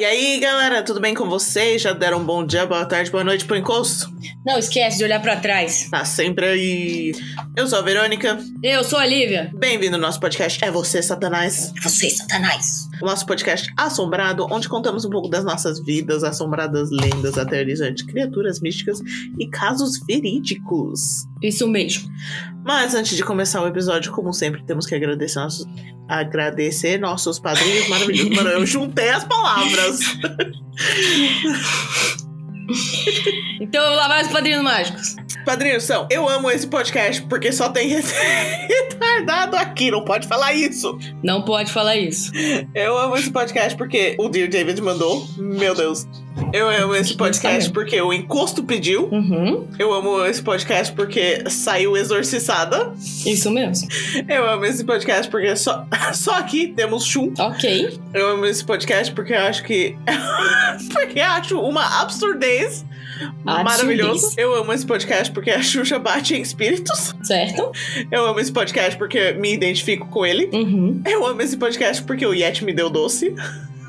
E aí, galera, tudo bem com vocês? Já deram um bom dia, boa tarde, boa noite pro encosto? Não esquece de olhar pra trás. Tá sempre aí. Eu sou a Verônica. Eu sou a Lívia. Bem-vindo ao nosso podcast É Você, Satanás. É você, Satanás. O nosso podcast assombrado, onde contamos um pouco das nossas vidas, assombradas lendas, aterrorizantes, criaturas místicas e casos verídicos. Isso mesmo. Mas antes de começar o episódio, como sempre, temos que agradecer nossos, agradecer nossos padrinhos maravilhosos. Mano, eu juntei as palavras. Então lá, mais padrinhos mágicos. Padrinhos são, eu amo esse podcast porque só tem retardado aqui, não pode falar isso. Não pode falar isso. Eu amo esse podcast porque o Dear David mandou. Meu Deus. Eu amo esse podcast porque o encosto pediu. Uhum. Eu amo esse podcast porque saiu exorcizada. Isso mesmo. Eu amo esse podcast porque só, só aqui temos chum. Ok. Eu amo esse podcast porque eu acho que. porque acho uma absurdez. Maravilhoso. Eu amo esse podcast porque a Xuxa bate em espíritos. Certo. Eu amo esse podcast porque me identifico com ele. Uhum. Eu amo esse podcast porque o Yeti me deu doce.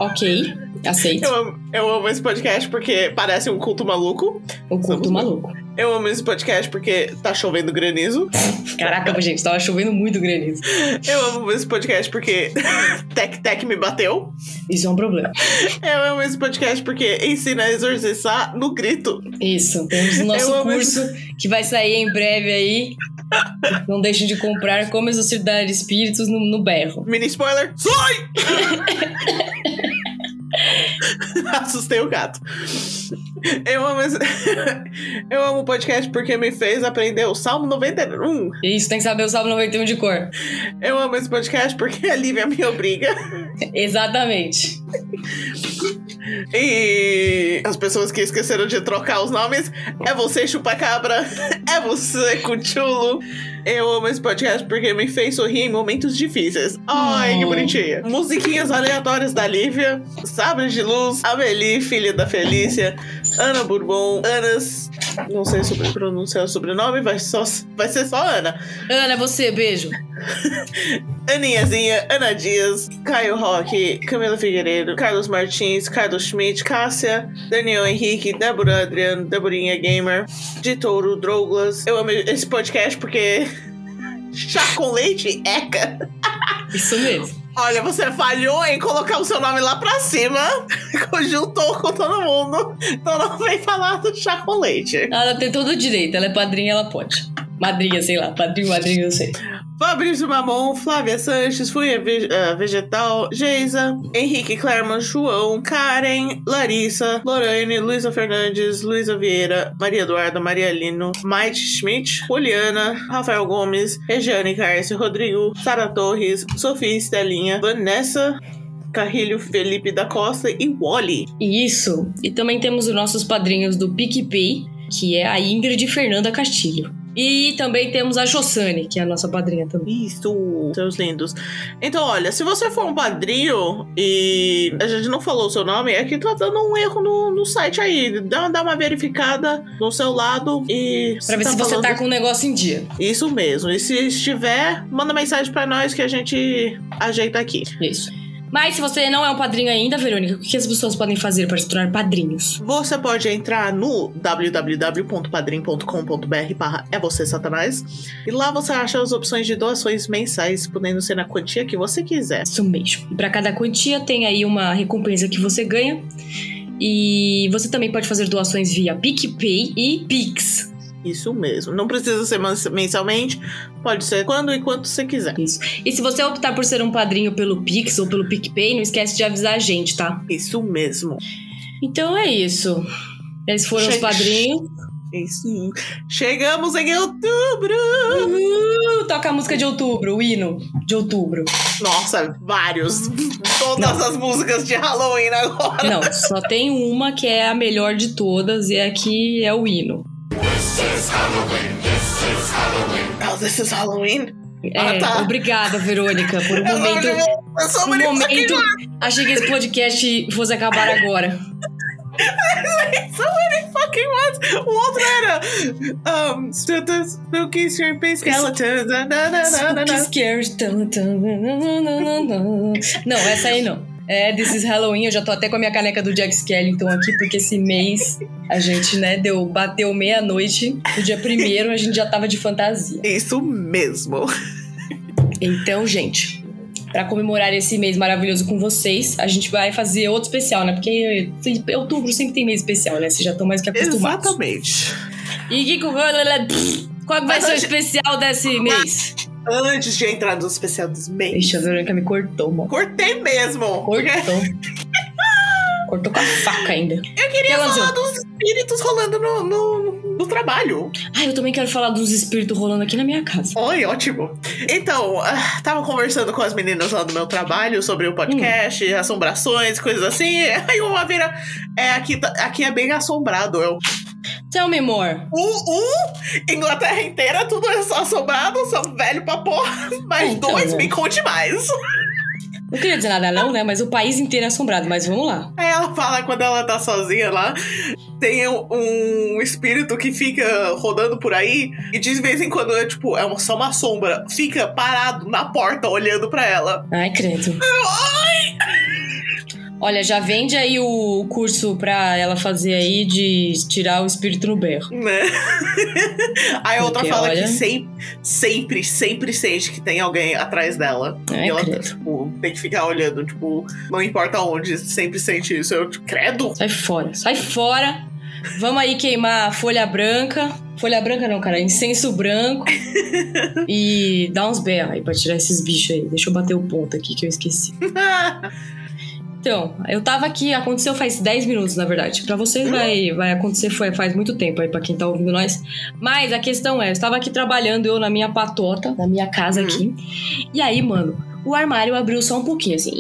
Ok. Aceito. Eu amo, eu amo esse podcast porque parece um culto maluco. O culto Somos- maluco. Eu amo esse podcast porque tá chovendo granizo. Caraca, gente, tava chovendo muito granizo. Eu amo esse podcast porque Tec Tec me bateu. Isso é um problema. Eu amo esse podcast porque ensina a exorcizar no grito. Isso. Temos o nosso curso que vai sair em breve aí. Não deixem de comprar Como Exorcidar Espíritos no, no berro. Mini spoiler. Sai! Assustei o gato. Eu amo esse... Eu amo o podcast porque me fez aprender o Salmo 91. Isso, tem que saber o Salmo 91 de cor. Eu amo esse podcast porque a Lívia me obriga. Exatamente. E as pessoas que esqueceram de trocar os nomes, é você chupacabra, é você cuchulo. Eu amo esse podcast porque me fez sorrir em momentos difíceis. Ai, que Oh. bonitinha. Musiquinhas aleatórias da Lívia, Sabre de Luz, Amelie, filha da Felícia, Ana Bourbon, Anas. Não sei sobre pronunciar o sobrenome, vai, só, vai ser só Ana. Ana, é você, beijo. Aninhazinha, Ana Dias, Caio Roque, Camila Figueiredo, Carlos Martins, Carlos Schmidt, Cássia, Daniel Henrique, Débora Adriano, Deborinha Gamer, de Touro, Douglas. Eu amo esse podcast porque. Chá com leite, eca. Isso mesmo. Olha, você falhou em colocar o seu nome lá pra cima, juntou com todo mundo. Então não vem falar do chá com leite. Ela tem todo o direito. Ela é padrinha, ela pode. Madrinha, sei lá. Padrinho, madrinha, não sei. Fabrício Mamon, Flávia Sanches, Ve- eh, Vegetal, Geisa, Henrique Clerman, João, Karen, Larissa, Lorane, Luísa Fernandes, Luísa Vieira, Maria Eduarda, Maria Lino, Maite Schmidt, Juliana, Rafael Gomes, Regiane Cárcio, Rodrigo, Sara Torres, Sofia Estelinha, Vanessa, Carrilho Felipe da Costa e Wally. Isso. E também temos os nossos padrinhos do PicPay, que é a Ingrid Fernanda Castilho. E também temos a Jossane, que é a nossa padrinha também. Isso, seus lindos. Então, olha, se você for um padrinho e a gente não falou o seu nome, é que tá dando um erro no, no site aí. Dá, dá uma verificada no seu lado e. Pra ver se você falando- tá com o negócio em dia. Isso mesmo. E se estiver, manda mensagem pra nós que a gente ajeita aqui. Isso. Mas se você não é um padrinho ainda, Verônica, o que as pessoas podem fazer para se tornar padrinhos? Você pode entrar no www.padrim.com.br barra é você satanás e lá você acha as opções de doações mensais, podendo ser na quantia que você quiser. Isso mesmo. E para cada quantia tem aí uma recompensa que você ganha. E você também pode fazer doações via PicPay e Pix. Isso mesmo. Não precisa ser mens- mensalmente, pode ser quando e quanto você quiser. Isso. E se você optar por ser um padrinho pelo Pix ou pelo PicPay, não esquece de avisar a gente, tá? Isso mesmo. Então é isso. Esses foram os Chega- padrinhos. Isso. Chegamos em outubro! Uh, toca a música de outubro, o hino de outubro. Nossa, vários. Todas Não. as músicas de Halloween agora. Não, só tem uma que é a melhor de todas e é a que é o hino. Oh, this is Halloween? É, Ah, tá. obrigada, Verônica, por um momento. Eu sou Um momento. Achei que esse podcast fosse acabar agora. So many fucking ones. O outro era. Um, Spooky Shrimpy Skeletons. Spooky na. Não, essa aí não. É, desses Halloween, eu já tô até com a minha caneca do Jack Skellington aqui, porque esse mês a gente, né, deu, bateu meia-noite, no dia primeiro a gente já tava de fantasia. Isso mesmo. Então, gente, pra comemorar esse mês maravilhoso com vocês, a gente vai fazer outro especial, né? Porque outubro sempre tem mês especial, né? Vocês já estão mais que acostumados. Exatamente. E que qual vai ser o especial desse mês? Antes de entrar no especial dos meses. Ixi, a Verônica me cortou, mano. Cortei mesmo. Cortou. Cortou com a faca ainda. Eu queria que falar aconteceu? dos espíritos rolando no, no, no trabalho. Ai, eu também quero falar dos espíritos rolando aqui na minha casa. Oi, ótimo. Então, ah, tava conversando com as meninas lá do meu trabalho sobre o podcast, assombrações, coisas assim. Aí uma vira. É, aqui, tá- aqui é bem assombrado. Eu. Tell me more. Um, um, Inglaterra inteira, tudo é só assombrado, sou velho pra porra. Mas Então, dois, né? me conte mais. Não queria dizer nada não, né? Mas o país inteiro é assombrado. Mas vamos lá. Aí ela fala quando ela tá sozinha lá, tem um, espírito que fica rodando por aí e de vez em quando é tipo, é só uma sombra, fica parado na porta olhando pra ela. Ai, credo. Olha, já vende aí o curso pra ela fazer aí de tirar o espírito no berro. Né? Aí a outra fala olha- que sempre, sempre, sempre sente que tem alguém atrás dela. Ai, e ela, credo. tipo, tem que ficar olhando, tipo, não importa onde, sempre sente isso. Eu, tipo, credo. Sai fora, sai fora. Vamos aí queimar a folha branca. Folha branca não, cara, incenso branco. e dá uns berros aí pra tirar esses bichos aí. Deixa eu bater o ponto aqui que eu esqueci. Então, eu tava aqui, aconteceu faz 10 minutos, na verdade. Pra vocês vai, vai acontecer foi, faz muito tempo aí, pra quem tá ouvindo nós. Mas a questão é, eu estava aqui trabalhando, eu na minha patota, na minha casa Uhum. aqui. E aí, mano, o armário abriu só um pouquinho, assim.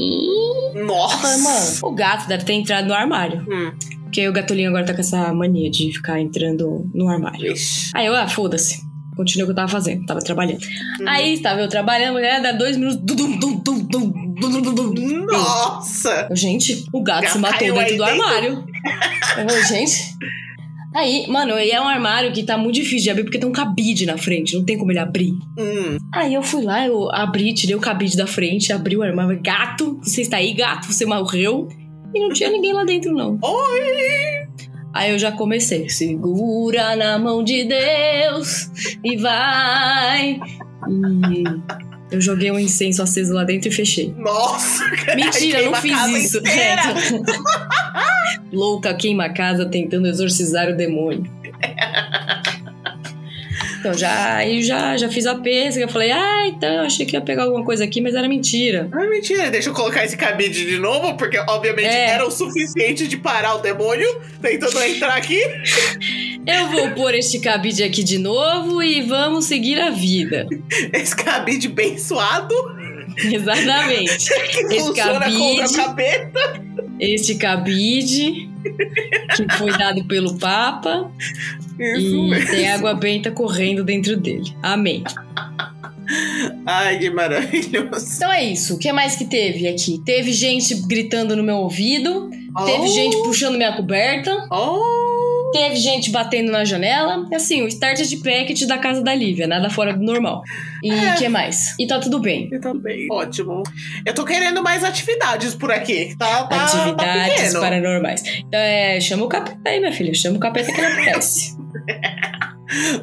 Nossa. mano, o gato deve ter entrado no armário. Hum, Porque o gatolinho agora tá com essa mania de ficar entrando no armário. ixi. Aí eu, ah, foda-se. Continuei o que eu tava fazendo, tava trabalhando. Uhum. Aí estava eu trabalhando, mulher, dá dois minutos. Dum, dum, dum, dum, Nossa. Gente, o gato Já se matou dentro do dentro? armário. Eu gente. Aí, mano, e é um armário que tá muito difícil de abrir porque tem um cabide na frente, não tem como ele abrir. Hum. Aí eu fui lá, eu abri, tirei o cabide da frente, abri o armário. Gato, você está aí, gato? Você morreu? E não tinha ninguém lá dentro, não. Oi! Aí eu já comecei. Segura na mão de Deus e vai. E eu joguei um incenso aceso lá dentro e fechei. Nossa. Mentira, eu não fiz isso. É. Louca queima a casa tentando exorcizar o demônio. Então já, aí já, já fiz a pesca, eu falei, ah, então eu achei que ia pegar alguma coisa aqui, mas era mentira. Ah, mentira, deixa eu colocar esse cabide de novo, porque obviamente É. era o suficiente de parar o demônio tentando entrar aqui. Eu vou pôr este cabide aqui de novo e vamos seguir a vida. Esse cabide bem suado, Exatamente. que Esse funciona contra cabide. capeta. Este cabide que foi dado pelo Papa Isso e mesmo. tem água benta correndo dentro dele. Amém. Ai, que maravilhoso. Então é isso. O que mais que teve aqui? Teve gente gritando no meu ouvido, teve Oh, gente puxando minha coberta, Oh, teve gente batendo na janela. Assim, o starter de packet da casa da Lívia, nada fora do normal. E o É. que mais? E tá tudo bem. eu também. Ótimo. Eu tô querendo mais atividades por aqui. Tá, tá, tá Atividades pequeno. paranormais. Então é, chama o capeta aí, minha filha. Chama o capeta que ele aparece.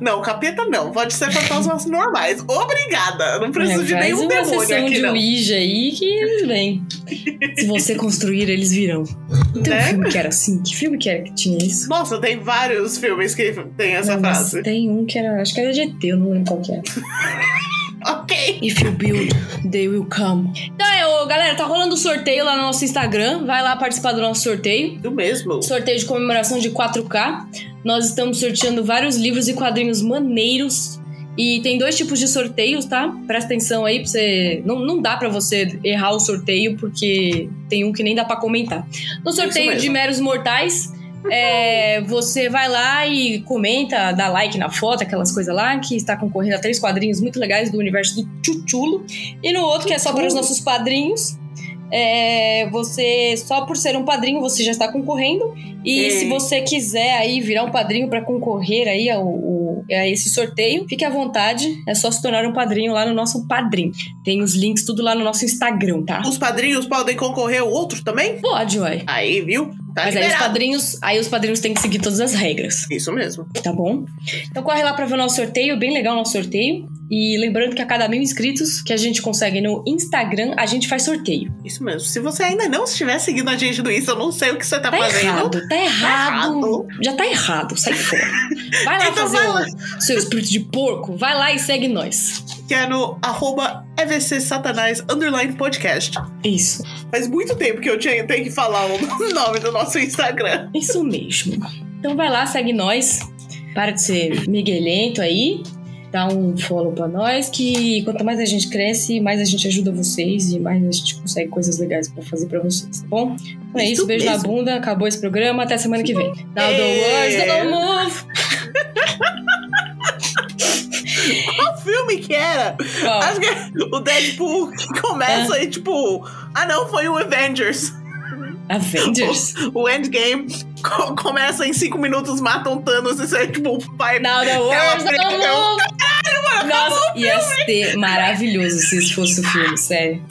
Não, capeta não. Pode ser fantasmas normais. Obrigada. Não preciso É, de nenhum uma demônio sessão aqui, de não. Ouija aí que eles vêm. Se você construir, eles virão. Não tem um Né? filme que era assim? Que filme que era que tinha isso? Nossa, tem vários filmes que tem essa Não, frase. tem um que era. Acho que era ET, eu não lembro qual que era. Ok. If you build, they will come. Então, é, ô, galera, tá rolando o sorteio lá no nosso Instagram. Vai lá participar do nosso sorteio. Do mesmo. Sorteio de comemoração de 4K. Nós estamos sorteando vários livros e quadrinhos maneiros. E tem dois tipos de sorteios, tá? Presta atenção aí pra você. Não, não dá pra você errar o sorteio, porque tem um que nem dá pra comentar. No sorteio de meros mortais, é, você vai lá e comenta, dá like na foto, aquelas coisas lá, que está concorrendo a três quadrinhos muito legais do universo do Chuchulo. E no outro, que é só para os nossos padrinhos. é, você, só por ser um padrinho, você já está concorrendo. E se você quiser aí virar um padrinho para concorrer aí ao, a esse sorteio, fique à vontade. É só se tornar um padrinho lá no nosso padrinho. Tem os links tudo lá no nosso Instagram, tá? Os padrinhos podem concorrer ao outro também? Pode, uai. Aí, viu? Tá Mas aí os liberado. padrinhos, aí os padrinhos têm que seguir todas as regras, Isso mesmo. tá bom? Então corre lá pra ver o nosso sorteio, bem legal o nosso sorteio. E lembrando que a cada mil inscritos que a gente consegue no Instagram, a gente faz sorteio. Isso mesmo. Se você ainda não estiver seguindo a gente no Insta, eu não sei o que você tá, Tá fazendo. errado, tá errado. errado. Já tá errado, sai fora. Vai lá Então fazer vai o lá. seu espírito de porco, vai lá e segue nós. Que é no arroba EVC Satanás underline podcast. Isso, Faz muito tempo que eu tinha, tenho que falar o nome do nosso Instagram. isso mesmo. Então vai lá, segue nós. Para de ser miguelento aí. Dá um follow pra nós, que quanto mais a gente cresce, mais a gente ajuda vocês e mais a gente consegue coisas legais pra fazer pra vocês, tá bom? Então é isso, Isso beijo na mesmo. bunda, acabou esse programa, até semana que vem. Now the words don't move. Qual filme que era? Qual? Acho que é o Deadpool que começa e tipo. Ah, não, foi o Avengers. Avengers? O Endgame co- começa em cinco minutos, matam Thanos. Isso é tipo pai. Now the Ela don't aprendeu. move. Nossa, ia ser maravilhoso se isso fosse o filme, sério.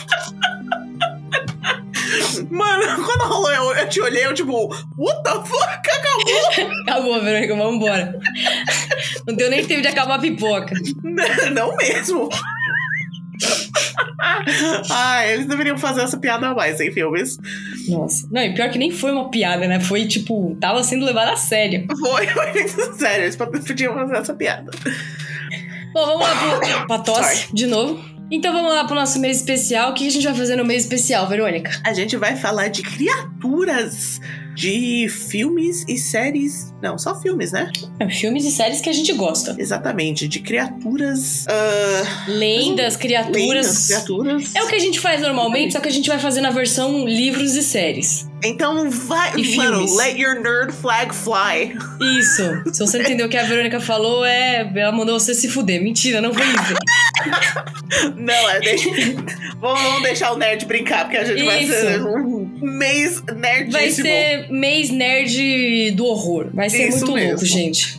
Mano, quando rolou, eu, eu te olhei, eu tipo, what the fuck? Acabou? Acabou, Verônica, vamos embora. Não deu nem tempo de acabar a pipoca. não mesmo. ah, eles deveriam fazer essa piada a mais em filmes. Nossa. Não, e pior que nem foi uma piada, né? Foi tipo, tava sendo levado a sério. Foi, foi sério, eles podiam fazer essa piada. Bom, vamos lá pro, pra tosse Sorry. de novo. Então vamos lá pro nosso mês especial. O que a gente vai fazer no mês especial, Verônica? A gente vai falar de criaturas de filmes e séries. Não, só filmes, né? É, filmes e séries que a gente gosta. Exatamente, de criaturas. ah, Lendas, criaturas. lendas, criaturas. É o que a gente faz normalmente, só que a gente vai fazer na versão livros e séries. Então vai, E mano, filmes. let your nerd flag fly. Isso. Se você entendeu o que a Verônica falou, é. Ela mandou você se fuder. Mentira, não foi isso. Não, é deixa, vamos, vamos deixar o nerd brincar, porque a gente vai Isso. ser um mês nerdíssimo. Vai ser mês nerd do horror. Vai ser Isso muito mesmo. louco, gente.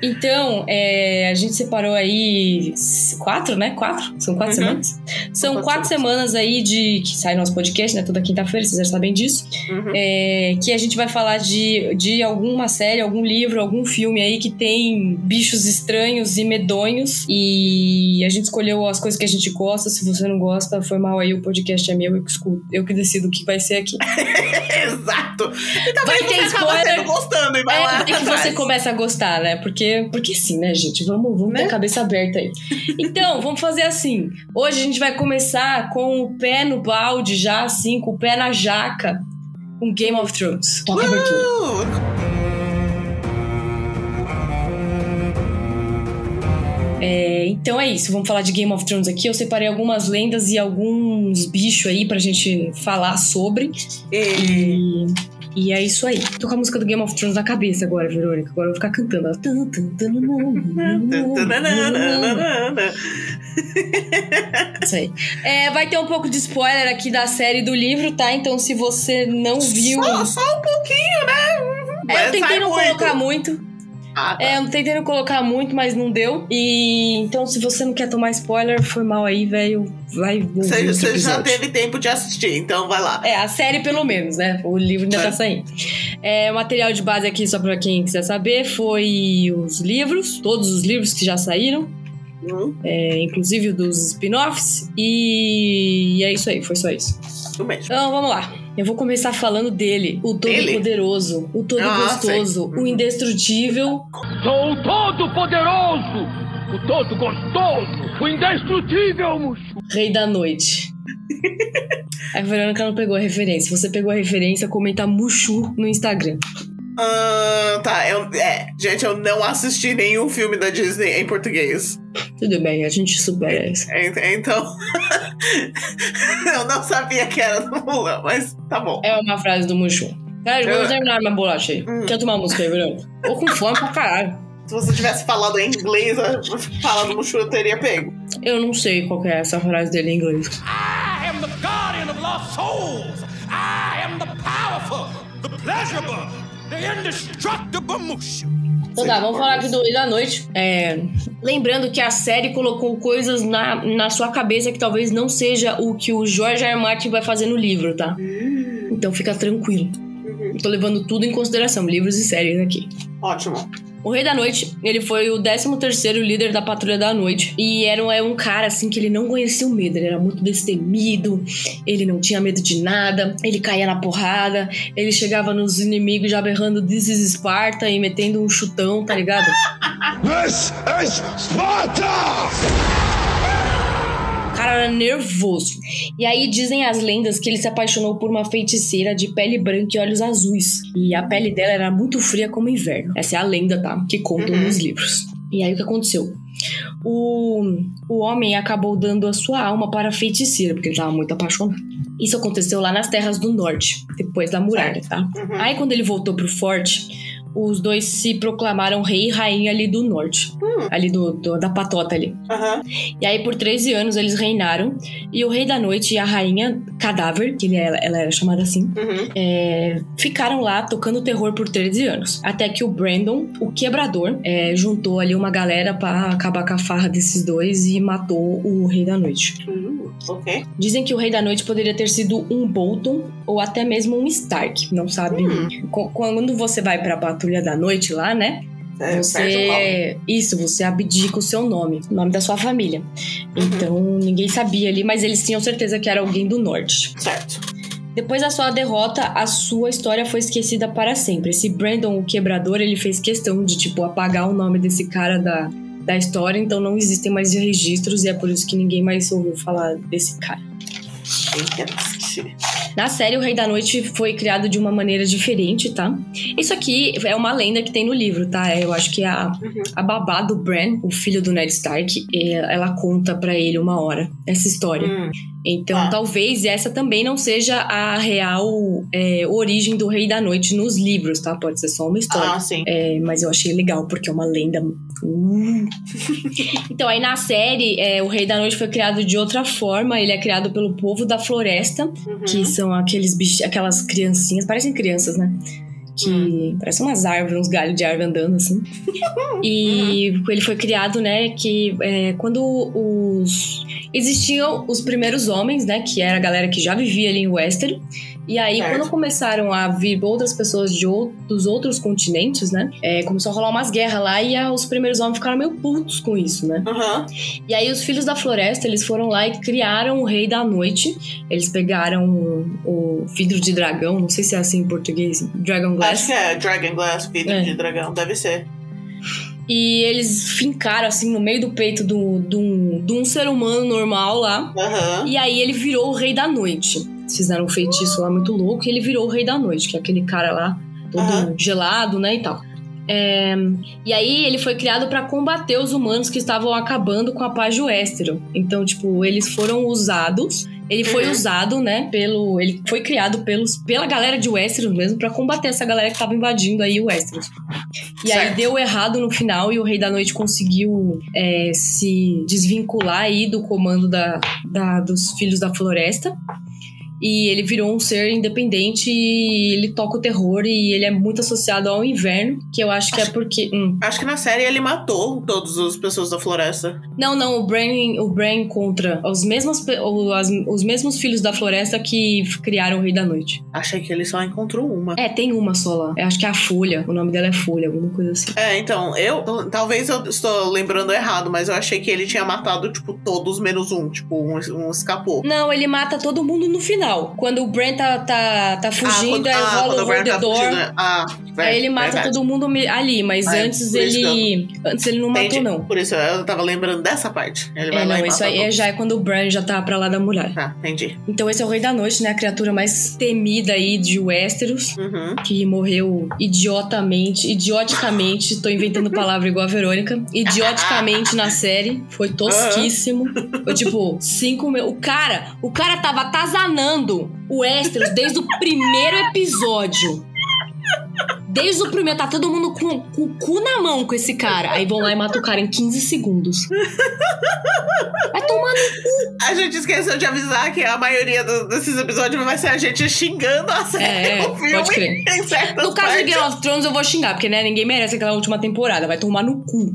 Então, é, a gente separou aí quatro, né? Quatro? São quatro Uhum. semanas? São quatro quatro semanas aí de que sai nosso podcast, né? Toda quinta-feira, vocês já sabem disso. Uhum. É, que a gente vai falar de, de alguma série, algum livro, algum filme aí que tem bichos estranhos e medonhos. E a gente escolheu as coisas que a gente gosta. Se você não gosta, foi mal aí, o podcast é meu, eu que escuto, eu que decido o que vai ser aqui. Exato. E talvez Vai ter spoiler. gostando e vai É, lá é que atrás. você começa a gostar, né? Porque, porque sim, né, gente? Vamos, vamos ter Né? a cabeça aberta aí. Então, vamos fazer assim. Hoje a gente vai começar com o pé no balde, já assim, com o pé na jaca, com Game of Thrones. Toca a abertura. É, então é isso, vamos falar de Game of Thrones aqui. Eu separei algumas lendas e alguns bichos aí pra gente falar sobre. e... E, e é isso aí. Tô com a música do Game of Thrones na cabeça agora, Verônica. Agora eu vou ficar cantando. Isso aí. É, vai ter um pouco de spoiler aqui da série do livro, tá? Então se você não viu. Só, só um pouquinho, né? É, eu tentei não muito. colocar muito. Ah, tá. É, eu tentei não colocar muito, mas não deu. E então, se você não quer tomar spoiler, foi mal aí, velho. Vai Você, já teve tempo de assistir, então vai lá. É, a série pelo menos, né? O livro ainda É. tá saindo. É, o material de base aqui, só pra quem quiser saber, foi os livros, todos os livros que já saíram, Hum, é, inclusive o dos spin-offs. E, e é isso aí, foi só isso. mesmo. Então vamos lá. Eu vou começar falando dele, o? Todo-Poderoso, o Ah, Todo-Gostoso, sei. o Indestrutível. Sou o Todo-Poderoso, o Todo-Gostoso, o Indestrutível, Mushu. Rei da Noite. A Verônica não pegou a referência. Se você pegou a referência, comenta Mushu no Instagram. Ah, tá, eu, é. Gente, eu não assisti nenhum filme da Disney em português. Tudo bem, a gente supera isso. En- Então. eu não sabia que era do Mulan, mas tá bom. É uma frase do Mushu. Cara, Eu- vamos terminar minha bolacha aí. Hum. Quer tomar uma música aí, Verônica? Tô com fome pra caralho. Se você tivesse falado em inglês, falando Mushu, eu teria pego. Eu não sei qual que é essa frase dele em inglês. I am the guardian of lost souls. I am the powerful, the pleasurable. Então tá, vamos falar aqui do Rei da Noite. É, lembrando que a série colocou coisas na, na sua cabeça que talvez não seja o que o George R. R. Martin vai fazer no livro, tá? Então fica tranquilo. Eu tô levando tudo em consideração, livros e séries aqui. Ótimo. O Rei da Noite, ele foi o 13º líder da Patrulha da Noite. E era um, é um cara, assim, que ele não conhecia o medo. Ele era muito destemido, ele não tinha medo de nada, ele caía na porrada, ele chegava nos inimigos já berrando This is Sparta e metendo um chutão, tá ligado? This is Sparta! O cara era nervoso. E aí dizem as lendas que ele se apaixonou por uma feiticeira de pele branca e olhos azuis. E a pele dela era muito fria como inverno. Essa é a lenda, tá? Que contam Uhum. nos livros. E aí o que aconteceu? O, o homem acabou dando a sua alma para a feiticeira, porque ele estava muito apaixonado. Isso aconteceu lá nas terras do norte, depois da muralha, tá? Uhum. Aí quando ele voltou pro forte, os dois se proclamaram rei e rainha ali do norte. Hum. Ali do, do- da patota ali. Aham. E aí, por 13 anos, eles reinaram. E o Rei da Noite e a Rainha Cadáver, que ele- ela, ela era chamada assim, Uhum. é, ficaram lá tocando terror por 13 anos. Até que o Brandon, o quebrador, é, juntou ali uma galera pra acabar com a farra desses dois e matou o Rei da Noite. Hum, ok. Dizem que o Rei da Noite poderia ter sido um Bolton ou até mesmo um Stark. Não sabe. Hum. Qu- Quando você vai pra Patrulha da Noite lá, né? É. Você. Isso, você abdica o seu nome, o nome da sua família. Então ninguém sabia ali, mas eles tinham certeza que era alguém do norte. Certo. Depois da sua derrota, a sua história foi esquecida para sempre. Esse Brandon, o quebrador, ele fez questão de, tipo, apagar o nome desse cara da, da história, então não existem mais registros e é por isso que ninguém mais ouviu falar desse cara. Na série, o Rei da Noite foi criado de uma maneira diferente, tá? Isso aqui é uma lenda que tem no livro, tá? Eu acho que a, Uhum. a babá do Bran, o filho do Ned Stark, é- ela conta pra ele uma hora essa história. Hum, Então, Ah. talvez essa também não seja a real é, origem do Rei da Noite nos livros, tá? Pode ser só uma história. Ah, sim. É, mas eu achei legal, porque é uma lenda. Uh. então, aí na série, é, o Rei da Noite foi criado de outra forma. Ele é criado pelo povo da floresta, Uhum. que são aqueles bichos, aquelas criancinhas, parecem crianças, né? Que Hum. parecem umas árvores, uns galhos de árvore andando assim. e Uhum. ele foi criado, né? Que é, quando os. Existiam os primeiros homens, né? Que era a galera que já vivia ali em Westeros. E aí, Certo. quando começaram a vir outras pessoas de ou- dos outros continentes, né? é, começou a rolar umas guerras lá e ah, os primeiros homens ficaram meio putos com isso, né? Aham. E aí os filhos da floresta, eles foram lá e criaram o Rei da Noite. Eles pegaram o, o vidro de dragão, não sei se é assim em português, Dragon Glass. Acho que é Dragon Glass, vidro É. de dragão, deve ser. E eles fincaram assim no meio do peito de do, do, um- um ser humano normal lá. Aham. E aí ele virou o Rei da Noite. Eles Fizeram um feitiço lá muito louco e ele virou o Rei da Noite, que é aquele cara lá, todo Aham. gelado, né, e tal. É, e aí ele foi criado pra combater os humanos que estavam acabando com a paz de Westeros. Então, tipo, eles foram usados. Ele foi Uhum. usado, né, pelo... Ele foi criado pelos, pela galera de Westeros mesmo pra combater essa galera que tava invadindo aí o Westeros. E aí Certo. deu errado no final e o Rei da Noite conseguiu é, se desvincular aí do comando da, da- dos Filhos da Floresta. E ele virou um ser independente e ele toca o terror e ele é muito associado ao inverno, que eu acho que é porque... hum. Acho que na série ele matou todas as pessoas da floresta. Não, não, o Bran, o Bran encontra os mesmos, pe- o- as- os mesmos Filhos da Floresta que criaram o Rei da Noite. Achei que ele só encontrou uma. É, tem uma só lá. Eu acho que é a Folha, o nome dela é Folha, alguma coisa assim. É, então, eu. Talvez eu estou lembrando errado, mas eu achei que ele tinha matado, tipo, todos menos um. Tipo, um, um escapou. Não, ele mata todo mundo no final. Quando o Bran tá, tá, tá fugindo, quando, aí ah, rola quando o o Bran Hold the tá Door. fugindo, né? Ah, Aí ele mata todo mundo ali, mas Ah, antes ele. Antes ele não matou, Entendi. não. Por isso eu tava lembrando dessa parte. Ele vai É, lá não, isso aí é- todos. já é quando o Bran já tá pra lá da muralha. Tá, entendi. Então esse é o Rei da Noite, né? A criatura mais temida aí de Westeros. Uhum. Que morreu idiotamente, idioticamente, tô inventando palavra igual a Verônica. Idioticamente na série. Foi tosquíssimo. Foi tipo, cinco mil. O cara, o cara tava atazanando o Westeros desde o primeiro episódio. Desde o primeiro, tá todo mundo com, com o cu na mão com esse cara. Aí vão lá e matam o cara em 15 segundos. Vai tomar no A gente esqueceu de avisar que a maioria do- desses episódios vai ser a gente xingando a série É, o filme pode crer. No caso de partes. Game of Thrones, eu vou xingar, porque né, ninguém merece aquela última temporada. Vai tomar no cu.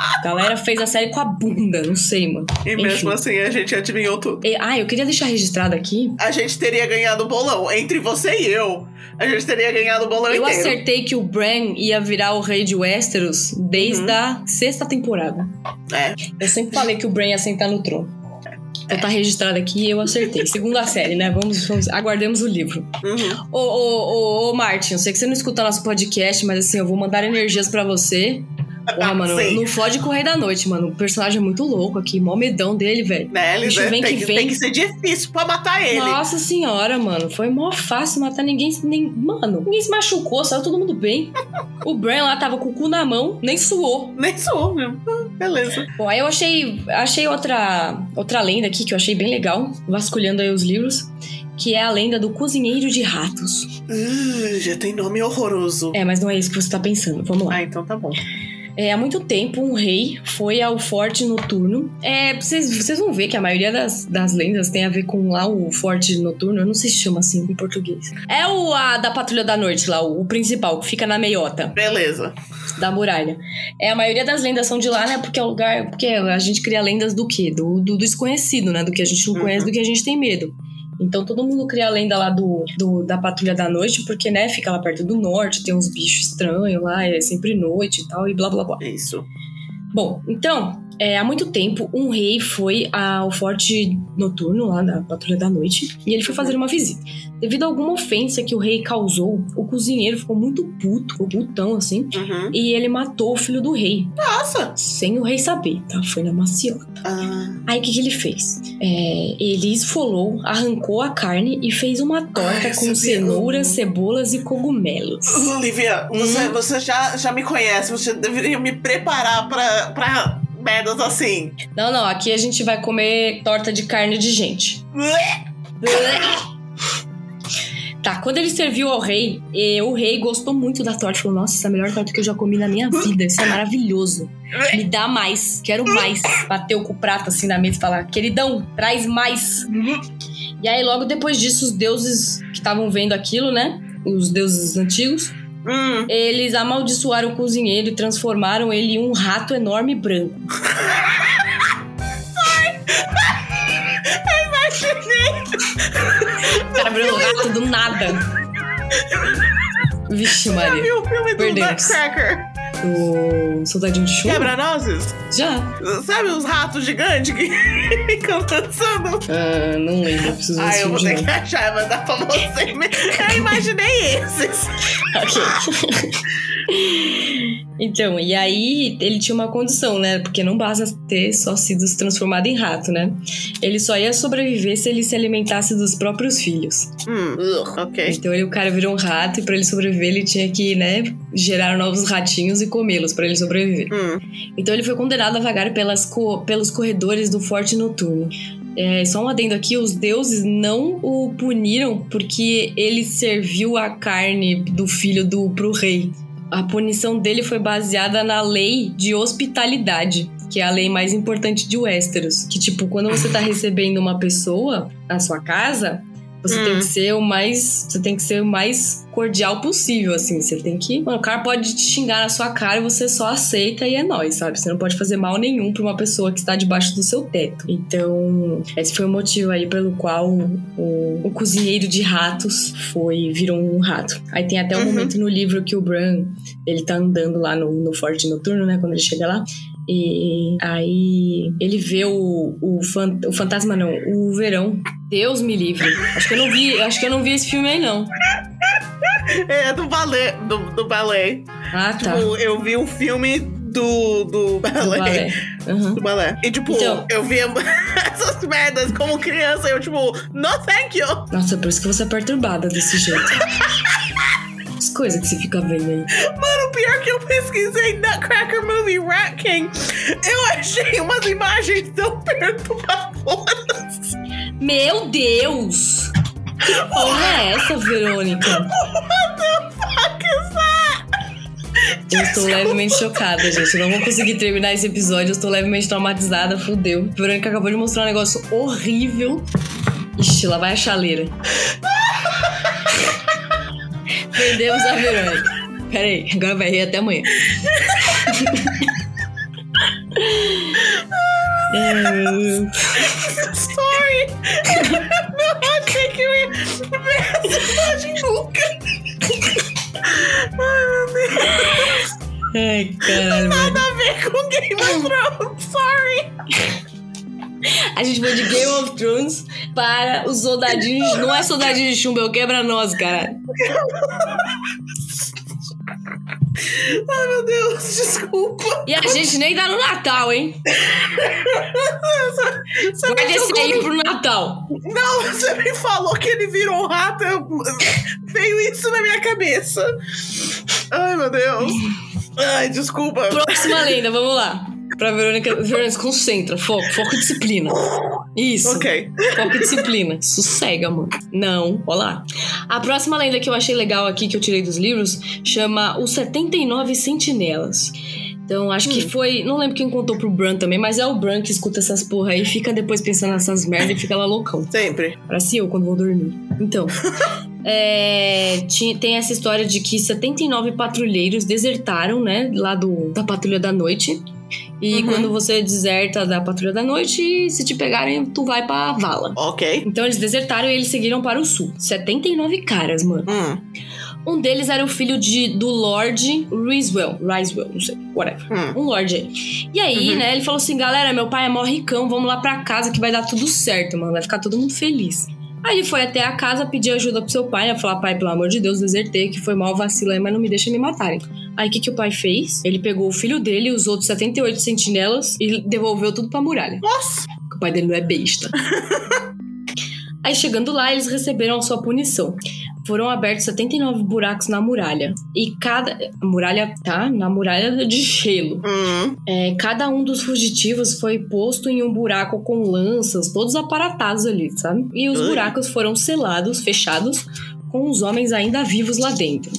A galera fez a série com a bunda, não sei, mano. E mesmo assim a gente adivinhou tudo. E- Ah, eu queria deixar registrado aqui. A gente teria ganhado o bolão. Entre você e eu, a gente teria ganhado o bolão Eu inteiro. acertei que o Bran ia virar o rei de Westeros desde a sexta temporada. É. Eu sempre falei que o Bran ia sentar no trono. Então tá registrado aqui e eu acertei. Segunda série, né? Vamos, vamos aguardemos o livro. Uhum. Ô, ô, ô, ô, Martin, eu sei que você não escuta nosso podcast, mas assim, eu vou mandar energias pra você. Porra, mano, Sim. não fode com o Rei da Noite, mano. O personagem é muito louco aqui, mó medão dele, velho. Né, Bicho, né, vem tem, que vem. tem que ser difícil pra matar ele. Nossa senhora, mano. Foi mó fácil matar ninguém. Nem, mano, ninguém se machucou, saiu todo mundo bem. O Bran lá tava com o cu na mão, nem suou. Nem sou mesmo. Beleza. Bom, aí eu achei, achei outra, outra lenda aqui que eu achei bem legal, vasculhando aí os livros, que é a lenda do cozinheiro de ratos. Uh, já tem nome horroroso. É, mas não é isso que você tá pensando. Vamos lá. Ah, então tá bom. É, há muito tempo, um rei foi ao forte noturno. É, vocês, vocês vão ver que a maioria das, das lendas tem a ver com lá o forte noturno. Eu não sei se chama assim em português. É o a, da Patrulha da Noite lá, o, o principal, que fica na meiota Beleza. da muralha. É, a maioria das lendas são de lá, né? Porque é o lugar. Porque a gente cria lendas do quê? Do, do desconhecido, né? Do que a gente não Uhum. conhece, do que a gente tem medo. Então todo mundo cria a lenda lá do, do- da Patrulha da Noite, porque, né, fica lá perto do norte, tem uns bichos estranhos lá, é sempre noite e tal, e blá blá blá. Isso. Bom, então, é, há muito tempo, um rei foi ao forte noturno lá da Patrulha da Noite e ele foi fazer uma visita. Devido a alguma ofensa que o rei causou, o cozinheiro ficou muito puto, ficou putão assim, Uhum. e ele matou o filho do rei, Nossa. sem o rei saber, tá? Foi na maciota. Ah, Aí o que, que ele fez? É, ele esfolou, arrancou a carne e fez uma torta Ai, com cenouras, cebolas e cogumelos. Olivia, você, você já, já me conhece. Você deveria me preparar pra, pra merdas assim. Não, não, aqui a gente vai comer torta de carne de gente. Tá, quando ele serviu ao rei, eh, o rei gostou muito da torta. Falou: Nossa, essa é a melhor torta que eu já comi na minha vida. Isso é maravilhoso. Me dá mais, quero mais. Bateu com o prato assim na mesa e falar: Queridão, traz mais. E aí, logo depois disso, os deuses que estavam vendo aquilo, né? Os deuses antigos, Hum. eles amaldiçoaram o cozinheiro e transformaram ele em um rato enorme branco. O cara virou um rato do nada. Vixe, Já Maria. viu o filme do. Nutcracker? O soldadinho de chuva? Quebra-nozes? Já. Sabe os ratos gigantes que ficam dançando? Ah, não lembro. Preciso Ah, eu vou ter que achar mandar pra você. Eu imaginei esses. Ok. então, e aí ele tinha uma condição, né? Porque não basta ter só sido transformado em rato, né? Ele só ia sobreviver se ele se alimentasse dos próprios filhos. Hum, ok. Então ele, o cara virou um rato e pra ele sobreviver ele tinha que, né, gerar novos ratinhos e comê-los pra ele sobreviver. Hum. Então ele foi condenado a vagar pelas co- pelos corredores do forte noturno. É, só um adendo aqui, os deuses não o puniram porque ele serviu a carne do filho do pro rei. A punição dele foi baseada na lei de hospitalidade, que é a lei mais importante de Westeros. Que, tipo, quando você tá recebendo uma pessoa na sua casa, você Hum. tem que ser o mais. Você tem que ser o mais cordial possível, assim. Você tem que. Mano, o cara pode te xingar na sua cara e você só aceita e é nóis, sabe? Você não pode fazer mal nenhum pra uma pessoa que está debaixo do seu teto. Então, esse foi o motivo aí pelo qual o, o cozinheiro de ratos foi. virou um rato. Aí tem até um Uhum. momento no livro que o Bran ele tá andando lá no, no Forte Noturno, né? Quando ele chega lá. E aí ele vê o, o, fan- o fantasma, não, o verão. Deus me livre. Acho que eu não vi, acho que eu não vi esse filme aí, não. É do balé. Do, do balé. Ah, tá. Tipo, eu vi um filme do, do balé. Do balé. Aham. Do balé. E tipo, Então- eu vi essas merdas como criança. Eu, tipo, no thank you. Nossa, por isso que você é perturbada desse jeito. As coisas que você fica vendo aí. Mano, pior que eu pesquisei Nutcracker Movie Rat King, eu achei umas imagens tão perturbadoras. Meu Deus! Que porra é essa, Verônica? What the fuck is Eu estou levemente chocada, gente. Eu não vou conseguir terminar esse episódio. Eu estou levemente traumatizada, fudeu. A Verônica acabou de mostrar um negócio horrível. Ixi, lá vai a chaleira. Perdemos a Verônica. Pera aí, agora vai rir até amanhã. Sorry! Não achei que eu ia ver essa imagem nunca. Ai, meu Deus. Ai, caralho. Nada a ver com Game of Thrones. Sorry. A gente foi de Game of Thrones para os soldadinhos. Não é soldadinho de chumbo, é o quebra-nós, cara. Ai, meu Deus. Desculpa. E a gente nem tá no Natal, hein? Você esse jogou aí pro Natal. Não, você me falou que ele virou um rato. eu- Veio isso na minha cabeça. Ai, meu Deus. Ai, desculpa. Próxima lenda, vamos lá. Pra Verônica. Verônica, concentra. Foco, foco e disciplina. Isso. Ok. Foco e disciplina. Sossega, mano. Não, ó lá. A próxima lenda que eu achei legal aqui, que eu tirei dos livros, chama Os 79 Sentinelas. Então, acho que foi. Não lembro quem contou pro Bran também, mas é o Bran que escuta essas porra aí, fica depois pensando nessas merda e fica lá loucão. Sempre. Parece eu quando vou dormir. Então. é, ti- tem essa história de que 79 patrulheiros desertaram, né? Lá do, da patrulha da noite. E Uhum. quando você deserta da patrulha da noite, se te pegarem, tu vai pra vala. Ok. Então eles desertaram e eles seguiram para o sul. 79 caras, mano. Hum, Um deles era o filho de, do Lord Riswell. Riswell, não sei, whatever. hum. Um Lord aí. E aí, Uhum. né, ele falou assim: galera, meu pai é mó ricão, vamos lá pra casa que vai dar tudo certo, mano. Vai ficar todo mundo feliz. Aí ele foi até a casa pedir ajuda pro seu pai, né? Falar, pai, pelo amor de Deus, desertei, que foi mal vacilo aí, mas não me deixa me matarem. Aí o que, que o pai fez? Ele pegou o filho dele, os outros 78 sentinelas e devolveu tudo pra muralha. Nossa. O pai dele não é besta. Aí chegando lá, eles receberam a sua punição. Foram abertos 79 buracos na muralha. E cada. A muralha tá? Na muralha de gelo. Hum. É, cada um dos fugitivos foi posto em um buraco com lanças, todos aparatados ali, sabe? E os Ui. buracos foram selados, fechados, com os homens ainda vivos lá dentro.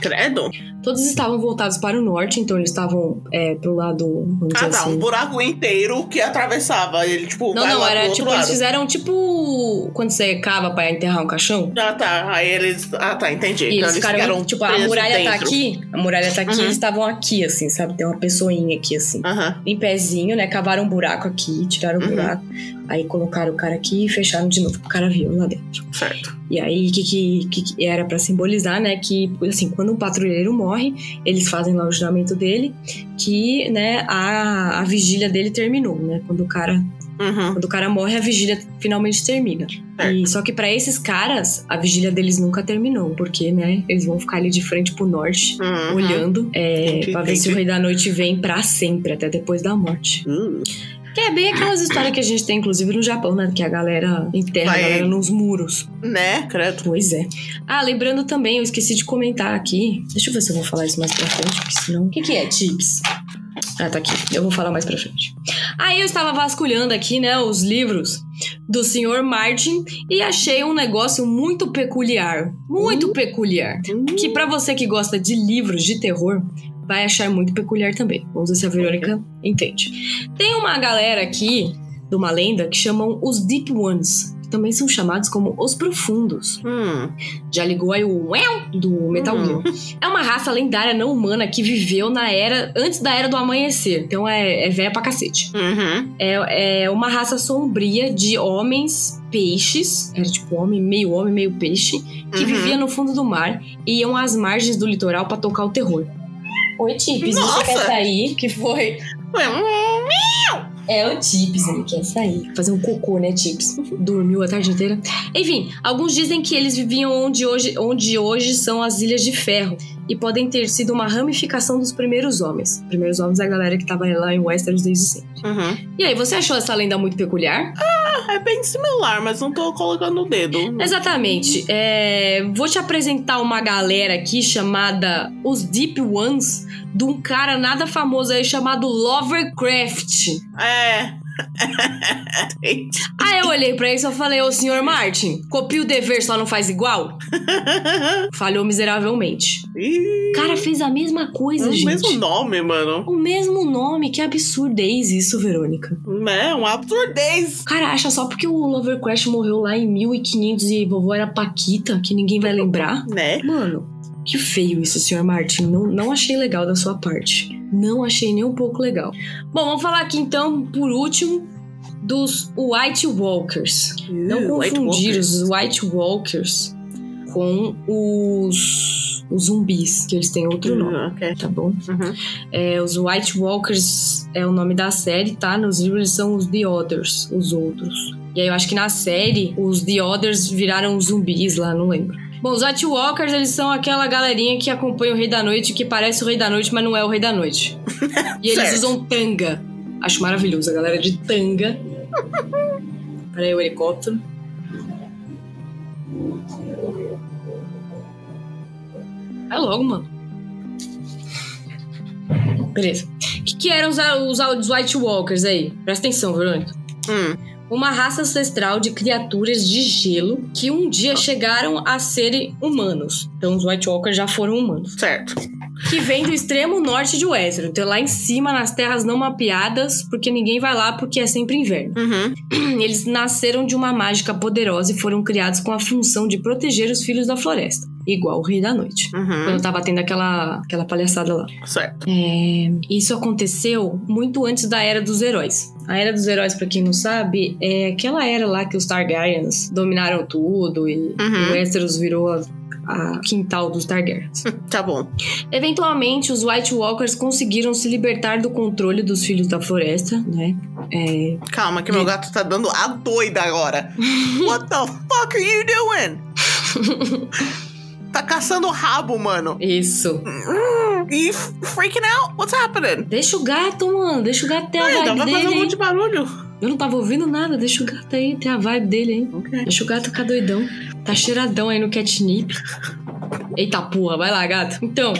Credo. Todos estavam voltados para o norte, então eles estavam é, pro lado. Ah, tá. assim. Um buraco inteiro que atravessava. Ele, tipo, Não, não, era tipo, eles lado. fizeram tipo. Quando você cava pra enterrar um caixão. Ah, tá. Aí eles. Ah, tá, entendi. E eles ficaram, tipo, a muralha tá dentro. aqui, a muralha tá aqui, Uhum. eles estavam aqui, assim, sabe? Tem uma pessoinha aqui, assim. Aham. Em pezinho, né? Cavaram um buraco aqui, tiraram o Uhum. buraco. Aí colocaram o cara aqui e fecharam de novo pro cara vivo lá dentro. Certo. E aí, o que, que, que que era pra simbolizar, né? Que, assim, quando um patrulheiro morre, eles fazem lá o juramento dele, que, né, a, a vigília dele terminou, né? Quando o cara Uhum. quando o cara morre, a vigília finalmente termina. Certo. E só que pra esses caras, a vigília deles nunca terminou, porque, né, eles vão ficar ali de frente pro norte, Uhum. olhando, é, Entendi, pra ver se o. Rei da Noite vem pra sempre, até depois da morte. Uh, Que é bem aquelas histórias que a gente tem, inclusive, no Japão, né? Que a galera enterra Vai- a galera nos muros. né? Credo. Pois é. Ah, lembrando também, eu esqueci de comentar aqui. Deixa eu ver se eu vou falar isso mais pra frente, porque senão. O que, que é, Chips? Ah, tá aqui. Eu vou falar mais pra frente. Aí eu estava vasculhando aqui, né, os livros do Sr. Martin e achei um negócio muito peculiar. Muito peculiar. Que pra você que gosta de livros de terror, vai achar muito peculiar também. Vamos ver se a Verônica entende. Tem uma galera aqui, de uma lenda, que chamam os Deep Ones. que Também são chamados como os profundos. Hum. Já ligou aí o uéu do Metal Hum. Gear. É uma raça lendária não humana que viveu na era antes da era do amanhecer. Então é, é velha pra cacete. Uhum. É, é uma raça sombria de homens peixes. Era tipo homem, meio homem, meio peixe. Que Uhum. vivia no fundo do mar e iam às margens do litoral pra tocar o terror. Oi, Tips, você Nossa! quer sair? Que foi? É o Tips, ele quer sair. Fazer um cocô, né, Tips? Dormiu a tarde inteira. Enfim, alguns dizem que eles viviam onde hoje, onde hoje são as Ilhas de Ferro. E podem ter sido uma ramificação dos primeiros homens. Primeiros homens é a galera que tava lá em Westeros desde sempre. Uhum. E aí, você achou essa lenda muito peculiar? Ah, é bem similar, mas não tô colocando o dedo. Exatamente. É, vou te apresentar uma galera aqui chamada os Deep Ones, de um cara nada famoso aí chamado Lovecraft. É, Aí eu olhei pra ele e só falei, ô senhor Martin, copia o dever, só não faz igual? Falhou miseravelmente. Ih, O cara fez a mesma coisa, o gente. mesmo nome, mano. O mesmo nome, que absurdez isso, Verônica. É, um absurdez. O cara acha só porque o Lovecraft morreu lá em 1500 e vovó era Paquita, que ninguém vai lembrar? Né? Mano, que feio isso, senhor Martin. Não, não achei legal da sua parte. Não achei nem um pouco legal. Bom, vamos falar aqui então, por último, dos White Walkers. Não Uh, White confundir Walkers. os White Walkers com os, os zumbis, que eles têm outro nome, Hum, ok. tá bom? Uhum. É, os White Walkers é o nome da série, tá? Nos livros são os The Others, os outros. E aí eu acho que na série os The Others viraram zumbis lá, não lembro. Bom, os White Walkers, eles são aquela galerinha que acompanha o Rei da Noite, que parece o Rei da Noite, mas não é o Rei da Noite. E eles Certo. usam tanga. Acho maravilhoso, a galera de tanga. Peraí, o helicóptero. Vai logo, mano. Beleza. O que, que eram os, os, os White Walkers aí? Presta atenção, Verônica. Hum, Uma raça ancestral de criaturas de gelo que um dia chegaram a serem humanos. Então os White Walkers já foram humanos. certo. Que vem do extremo norte de Westeros. Então lá em cima, nas terras não mapeadas, porque ninguém vai lá porque é sempre inverno. Uhum. Eles nasceram de uma mágica poderosa e foram criados com a função de proteger os filhos da floresta. Igual o Rei da Noite. Uhum. Quando tava tendo aquela, aquela palhaçada lá. Certo. É, isso aconteceu muito antes da Era dos Heróis. A Era dos Heróis, pra quem não sabe, é aquela era lá que os Targaryens dominaram tudo e Uhum. o Westeros virou a, a quintal dos Targaryens. Tá bom. Eventualmente, os White Walkers conseguiram se libertar do controle dos Filhos da Floresta, né? É, Calma, que meu gato tá dando a doida agora. What the fuck are you doing? tá caçando o rabo, mano. isso. E f- freaking out? What's happening? Deixa o gato, mano. Deixa o gato ter a Ai, vibe tava dele. fazendo um monte de barulho. Eu não tava ouvindo nada. Deixa o gato aí ter a vibe dele aí. Ok. Deixa o gato ficar doidão. Tá cheiradão aí no catnip. Eita porra, vai lá, gato. Então,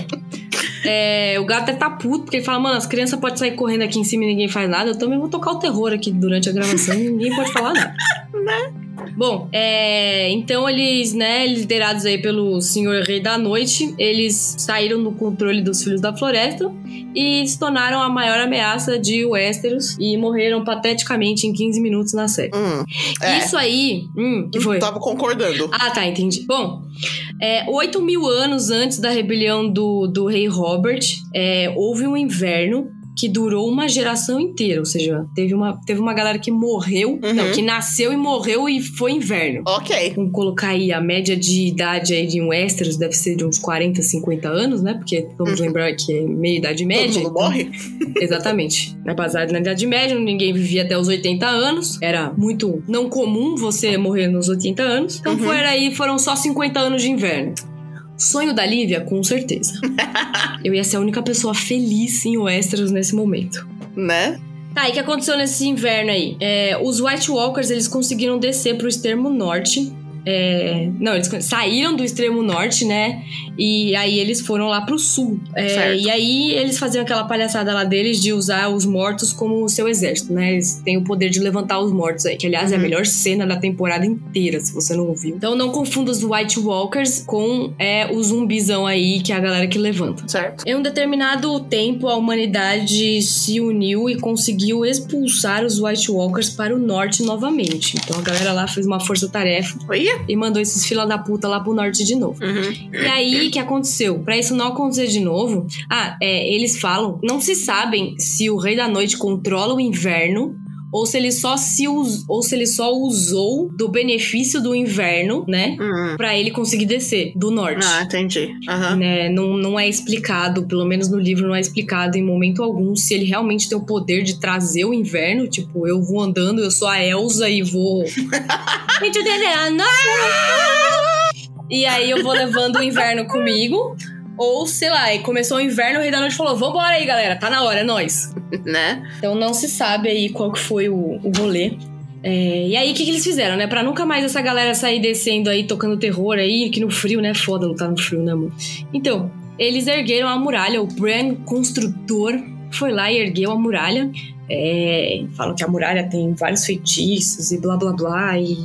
é, o gato até tá puto, porque ele fala, mano, as crianças podem sair correndo aqui em cima e ninguém faz nada. Eu também vou tocar o terror aqui durante a gravação e ninguém pode falar nada. Bom, é, então eles, né, liderados aí pelo Senhor Rei da Noite, eles saíram do controle dos Filhos da Floresta e se tornaram a maior ameaça de Westeros e morreram pateticamente em 15 minutos na série. Hum, é. Isso aí, hum, que foi? Tava concordando. Ah, tá, entendi. Bom, é, 8 mil anos antes da rebelião do, do rei Robert, é, houve um inverno que durou uma geração inteira. Ou seja, teve uma, teve uma galera que morreu, Uhum. não, que nasceu e morreu e foi inverno. Ok. Vamos colocar aí a média de idade aí de um Westeros deve ser de uns 40, 50 anos, né? Porque vamos lembrar que é meia idade média. Uhum. Todo mundo então- morre? Exatamente. É baseado na Idade Média, ninguém vivia até os 80 anos. Era muito não comum você morrer nos 80 anos. Então Uhum. foi aí, foram só 50 anos de inverno. Sonho da Lívia, com certeza. Eu ia ser a única pessoa feliz em Westeros nesse momento. Né? Tá, e o que aconteceu nesse inverno aí? É, os White Walkers, eles conseguiram descer pro extremo norte. É, não, eles saíram do extremo norte, né? E aí eles foram lá pro sul. É, e aí eles faziam aquela palhaçada lá deles de usar os mortos como o seu exército, né? Eles têm o poder de levantar os mortos aí, que aliás é a Uhum. melhor cena da temporada inteira, se você não ouviu. Então não confunda os White Walkers com é, o zumbizão aí, que é a galera que levanta. Certo. Em um determinado tempo, a humanidade se uniu e conseguiu expulsar os White Walkers para o norte novamente. Então a galera lá fez uma força-tarefa e mandou esses fila da puta lá pro norte de novo. Uhum. E aí, que aconteceu? Pra isso não acontecer de novo, ah, é, eles falam, não se sabem se o Rei da Noite controla o inverno ou se ele só se us- ou se ele só usou do benefício do inverno, né, Hum. Pra ele conseguir descer do norte Ah, entendi. Aham. né? Não, não é explicado, pelo menos no livro não é explicado em momento algum se ele realmente tem o poder de trazer o inverno. Tipo, eu vou andando, eu sou a Elsa e vou. Gente? E aí eu vou levando o inverno comigo. Ou, sei lá, e começou o inverno, o Rei da Noite falou: Vambora aí, galera, tá na hora, é nóis. Né? Então não se sabe aí qual que foi o, o rolê. É, e aí, o que, que eles fizeram, né? Pra nunca mais essa galera sair descendo aí, tocando terror aí, que no frio, né? Foda lutar no frio, né, mano? Então, eles ergueram a muralha, o Bran Construtor foi lá e ergueu a muralha. É, falam que a muralha tem vários feitiços e blá blá blá. E,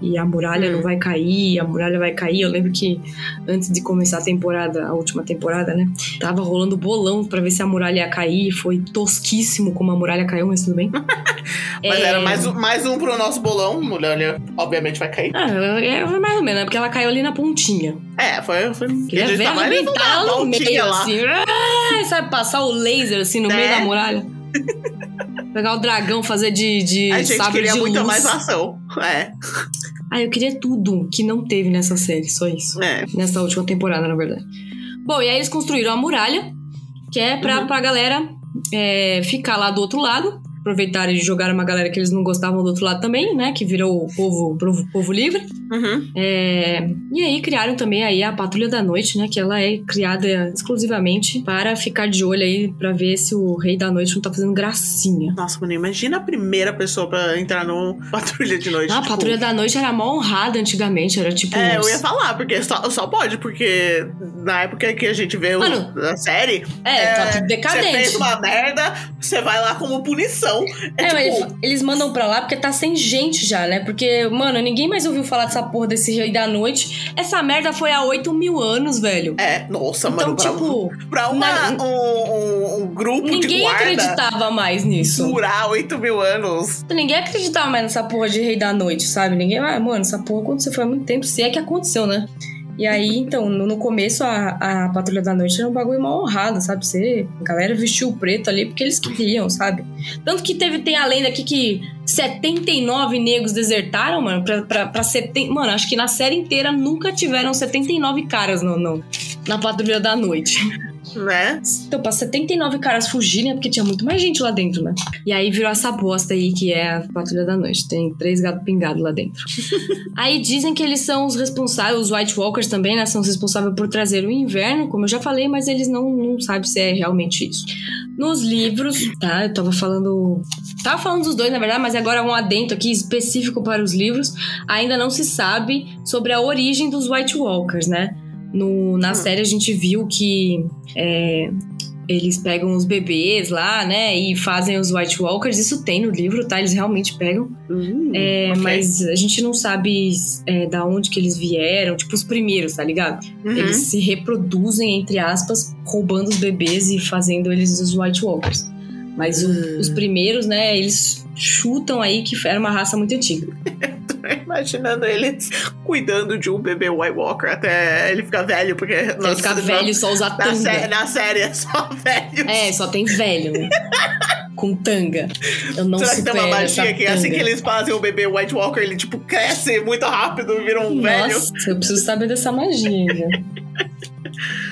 e a muralha Hum. não vai cair, a muralha vai cair. Eu lembro que antes de começar a temporada, a última temporada, né? Tava rolando bolão pra ver se a muralha ia cair. Foi tosquíssimo como a muralha caiu, mas tudo bem. Mas É, era mais, um- mais um pro nosso bolão. Mulher, obviamente, vai cair. Ah, é, foi mais ou menos, né? Porque ela caiu ali na pontinha. É, foi. foi Queria ver ela no voltinha meio, lá. assim. Ah, sabe, passar o laser, assim, no Né? meio da muralha. Pegar o dragão, fazer de, de A gente queria de muita luz. mais ação. É, Ah, eu queria tudo que não teve nessa série, só isso. é. Nessa última temporada, na verdade. Bom, e aí eles construíram a muralha, que é pra, Uhum. pra galera é, ficar lá do outro lado. Aproveitaram e jogaram uma galera que eles não gostavam do outro lado também, né? Que virou o povo, povo, povo livre. Uhum. É, e aí criaram também aí a Patrulha da Noite, né? Que ela é criada exclusivamente para ficar de olho aí pra ver se o Rei da Noite não tá fazendo gracinha. Nossa, mano, imagina a primeira pessoa pra entrar no Patrulha de Noite. Ah, a tipo, Patrulha da Noite era mó honrada antigamente, era tipo. É, eu ia falar, porque só, só pode, porque na época que a gente vê o- Mano, a série. É, tá tudo Você fez decadente. uma merda, você vai lá como punição. É, É, mas tipo, eles- eles mandam pra lá porque tá sem gente já, né? Porque, mano, ninguém mais ouviu falar dessa porra desse Rei da Noite. Essa merda foi há 8 mil anos, velho. É, nossa, Então, mano, pra, tipo, pra uma, na- um, um- um grupo de ninguém acreditava mais nisso. durar 8 mil anos. Ninguém acreditava mais nessa porra de Rei da Noite, sabe? Ninguém, ah, mano, essa porra aconteceu foi há muito tempo, se é que aconteceu, né? E aí, então, no, começo, a, a Patrulha da Noite era um bagulho mal honrado, sabe? Você, a galera vestiu preto ali porque eles queriam, sabe? Tanto que teve, tem a lenda aqui que 79 negros desertaram, mano, pra, pra, pra 70... Mano, acho que na série inteira nunca tiveram 79 caras no, no, na Patrulha da Noite. Né? Então, pra 79 caras fugirem é porque tinha muito mais gente lá dentro, né? E aí virou essa bosta aí que é a Patrulha da Noite. Tem três gatos pingados lá dentro. aí dizem que eles são os responsáveis, os White Walkers também, né? São os responsáveis por trazer o inverno, como eu já falei, mas eles não, não sabem se é realmente isso. Nos livros, tá? Eu tava falando. Tava falando dos dois, na verdade, mas agora um adento aqui específico para os livros. Ainda não se sabe sobre a origem dos White Walkers, né? No, na Hum. série a gente viu que é, eles pegam os bebês lá, né? E fazem os White Walkers. Isso tem no livro, tá? Eles realmente pegam. Hum, É, ok. Mas a gente não sabe é, da onde que eles vieram. Tipo, os primeiros, tá ligado? Uhum. Eles se reproduzem, entre aspas, roubando os bebês e fazendo eles os White Walkers. Mas o- Hum. os primeiros, né? Eles chutam aí que era uma raça muito antiga. Tô imaginando eles cuidando de um bebê White Walker até ele ficar velho, porque Ele ficar na- velho e só usar Na, sé- tanga. na série é só velho. É, só tem velho. né? Com tanga. Eu não Será que tem uma magia que assim tanga. que eles fazem o bebê White Walker, ele tipo cresce muito rápido e vira um velho? Nossa, eu preciso saber dessa magia.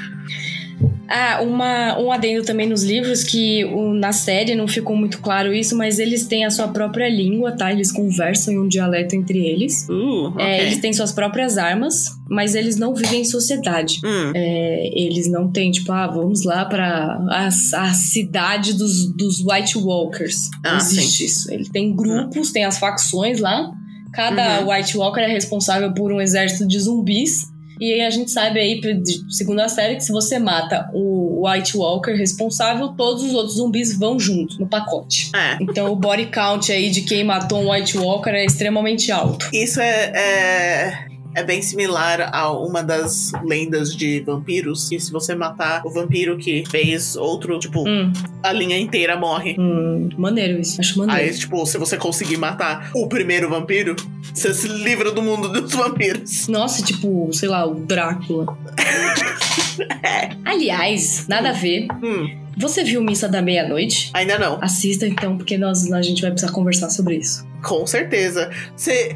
Ah, uma, um adendo também nos livros que o- na série não ficou muito claro isso, mas eles têm a sua própria língua, tá? Eles conversam em um dialeto entre eles. Uh, ok. É, eles têm suas próprias armas, mas eles não vivem em sociedade. Hum, É, eles não têm, tipo, ah, vamos lá pra a, a cidade dos, dos White Walkers. Não Ah, existe isso. Ele tem grupos, tem as facções lá. Cada Uhum. White Walker é responsável por um exército de zumbis. E aí a gente sabe aí, segundo a série, que se você mata o White Walker responsável, todos os outros zumbis vão junto, no pacote. é. Então o body count aí de quem matou um White Walker é extremamente alto. Isso é, é, é bem similar a uma das lendas de vampiros. Que se você matar o vampiro que fez outro, tipo, Hum, a linha inteira morre. hum, maneiro isso, acho maneiro. Aí, tipo, se você conseguir matar o primeiro vampiro, você se livra do mundo dos vampiros. Nossa, tipo, sei lá, o Drácula. Aliás, nada a ver. Hum, Você viu Missa da Meia-Noite? ainda não. Assista então, porque nós, a gente vai precisar conversar sobre isso. Com certeza. Você.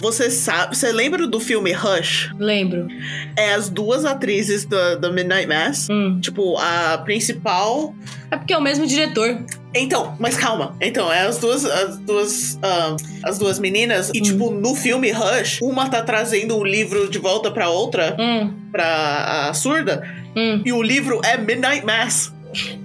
Você sabe. Você lembra do filme Rush? Lembro. É as duas atrizes da da Midnight Mass. Hum. Tipo, a principal. É porque é o mesmo diretor. Então, mas calma. Então, é as duas. As duas. ah, as duas meninas. E, Hum. tipo, no filme Rush, uma tá trazendo o livro de volta pra outra, Hum, pra a surda. hum. E o livro é Midnight Mass.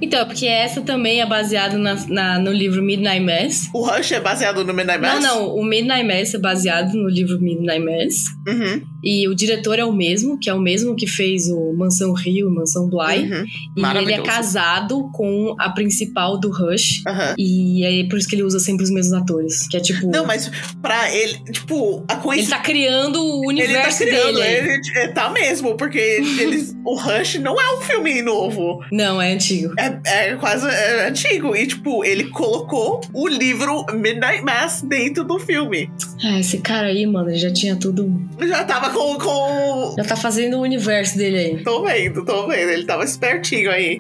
Então, porque essa também é baseada na, na- no livro Midnight Mass. O Rush é baseado no Midnight Não, Mass? não, o Midnight Mass é baseado no livro Midnight Mass. Uhum. E o diretor é o mesmo, que é o mesmo que fez o Mansão Rio e Mansão Bly. Uhum. E ele é casado com a principal do Rush. Aham. E é por isso que ele usa sempre os mesmos atores. Que é tipo. Não, mas pra ele, tipo, a ele coincidência. tá criando o Ele tá universo criando, dele. ele é, tá mesmo, porque eles, o Rush não é um filme novo. Não, é antigo. É, é quase é antigo. E, tipo, ele colocou o livro Midnight Mass dentro do filme. Ah, esse cara aí, mano, ele já tinha tudo. Já tava com. com... Já tá fazendo o universo dele aí. Tô vendo, tô vendo. Ele tava espertinho aí.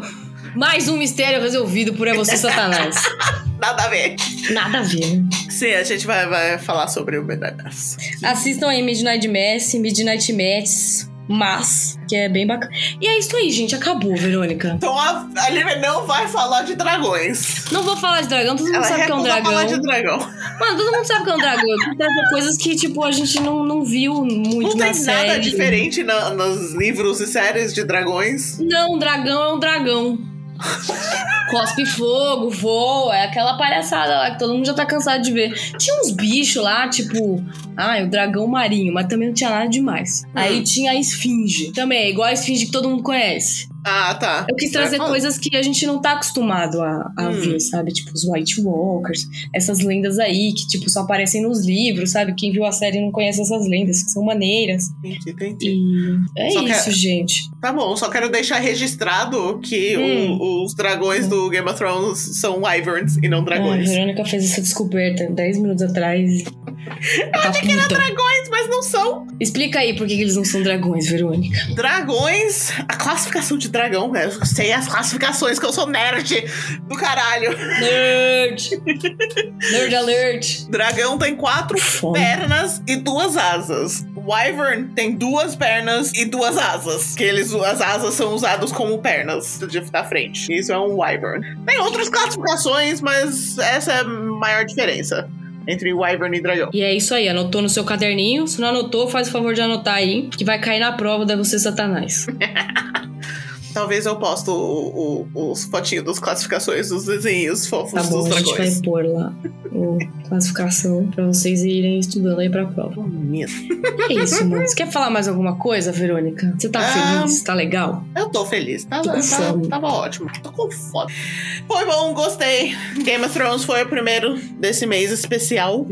Mais um mistério resolvido por É Você, Satanás. Nada a ver. Nada a ver? Sim, a gente vai, vai falar sobre o Mass. Assistam aí Midnight Mass, Midnight Mass, Mass, que é bem bacana. E é isso aí, gente. Acabou, Verônica. Então a, a Lívia não vai falar de dragões. Não vou falar de dragão, todo mundo Ela sabe que é um dragão. falar de dragão. Mano, todo mundo sabe que é um dragão. Tem coisas que, tipo, a gente não, não viu muito Não tem série. nada diferente na- nos livros e séries de dragões. Não, um dragão é um dragão. Cospe fogo, voa, é aquela palhaçada lá que todo mundo já tá cansado de ver. Tinha uns bichos lá, tipo, ah, o dragão marinho, mas também não tinha nada demais. Aí tinha a esfinge, também é igual a esfinge que todo mundo conhece. Ah, tá. Eu quis trazer Ah, coisas que a gente não tá acostumado a, a Hum. ver, sabe? Tipo, os White Walkers, essas lendas aí que, tipo, só aparecem nos livros, sabe? Quem viu a série não conhece essas lendas, que são maneiras. Entendi, entendi. E é Só que- isso, gente. Tá bom, só quero deixar registrado que o- Hum. os dragões do Game of Thrones são wyverns e não Ah, a dragões. Verônica fez essa descoberta 10 minutos atrás. Eu achei que era dragões, mas não são. Explica aí por que que eles não são dragões, Verônica. Dragões, a classificação de dragão, né? eu sei as classificações, que eu sou nerd do caralho. Nerd! Nerd alert! Dragão tem quatro Fome. pernas e duas asas. Wyvern tem duas pernas e duas asas. Que eles, as asas são usadas como pernas de, da frente. Isso é um Wyvern. Tem outras classificações, mas essa é a maior diferença entre Wyvern e dragão. E é isso aí, anotou no seu caderninho. Se não anotou, faz o favor de anotar aí, que vai cair na prova da você, Satanás. Talvez eu posto o, o, os fotinhos das classificações dos desenhos fofos Tá bom, dos a gente dragões. vai pôr lá o classificação pra vocês irem estudando aí pra prova. Bonito. É isso, mano. Você quer falar mais alguma coisa, Verônica? Você tá Ah. feliz? Tá legal? Eu tô feliz. Tava, Tô com tava- ótimo. Tô com fome. Foi bom, gostei. Game of Thrones foi o primeiro desse mês especial.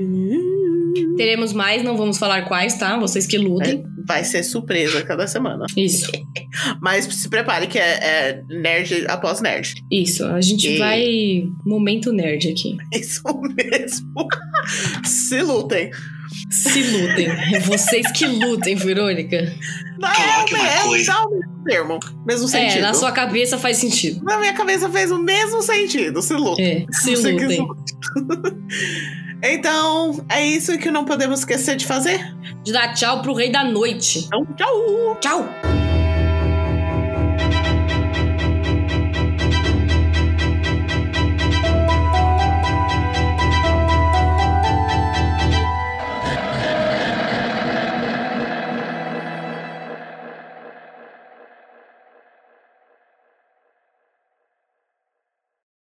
Teremos mais, não vamos falar quais, tá? Vocês que lutem. Vai ser surpresa cada semana. Isso, Mas se prepare que é, é nerd após nerd. isso. A gente E- vai. Momento nerd aqui. Isso mesmo. se lutem. Se lutem. É vocês que lutem, Verônica. Não, Coloque uma é, dá o mesmo termo. Mesmo sentido. É, na sua cabeça faz sentido. Na minha cabeça fez o mesmo sentido. Se lutem. É, se lutem. Então, é isso que não podemos esquecer de fazer. De dar tchau pro rei da noite. Então, tchau! Tchau!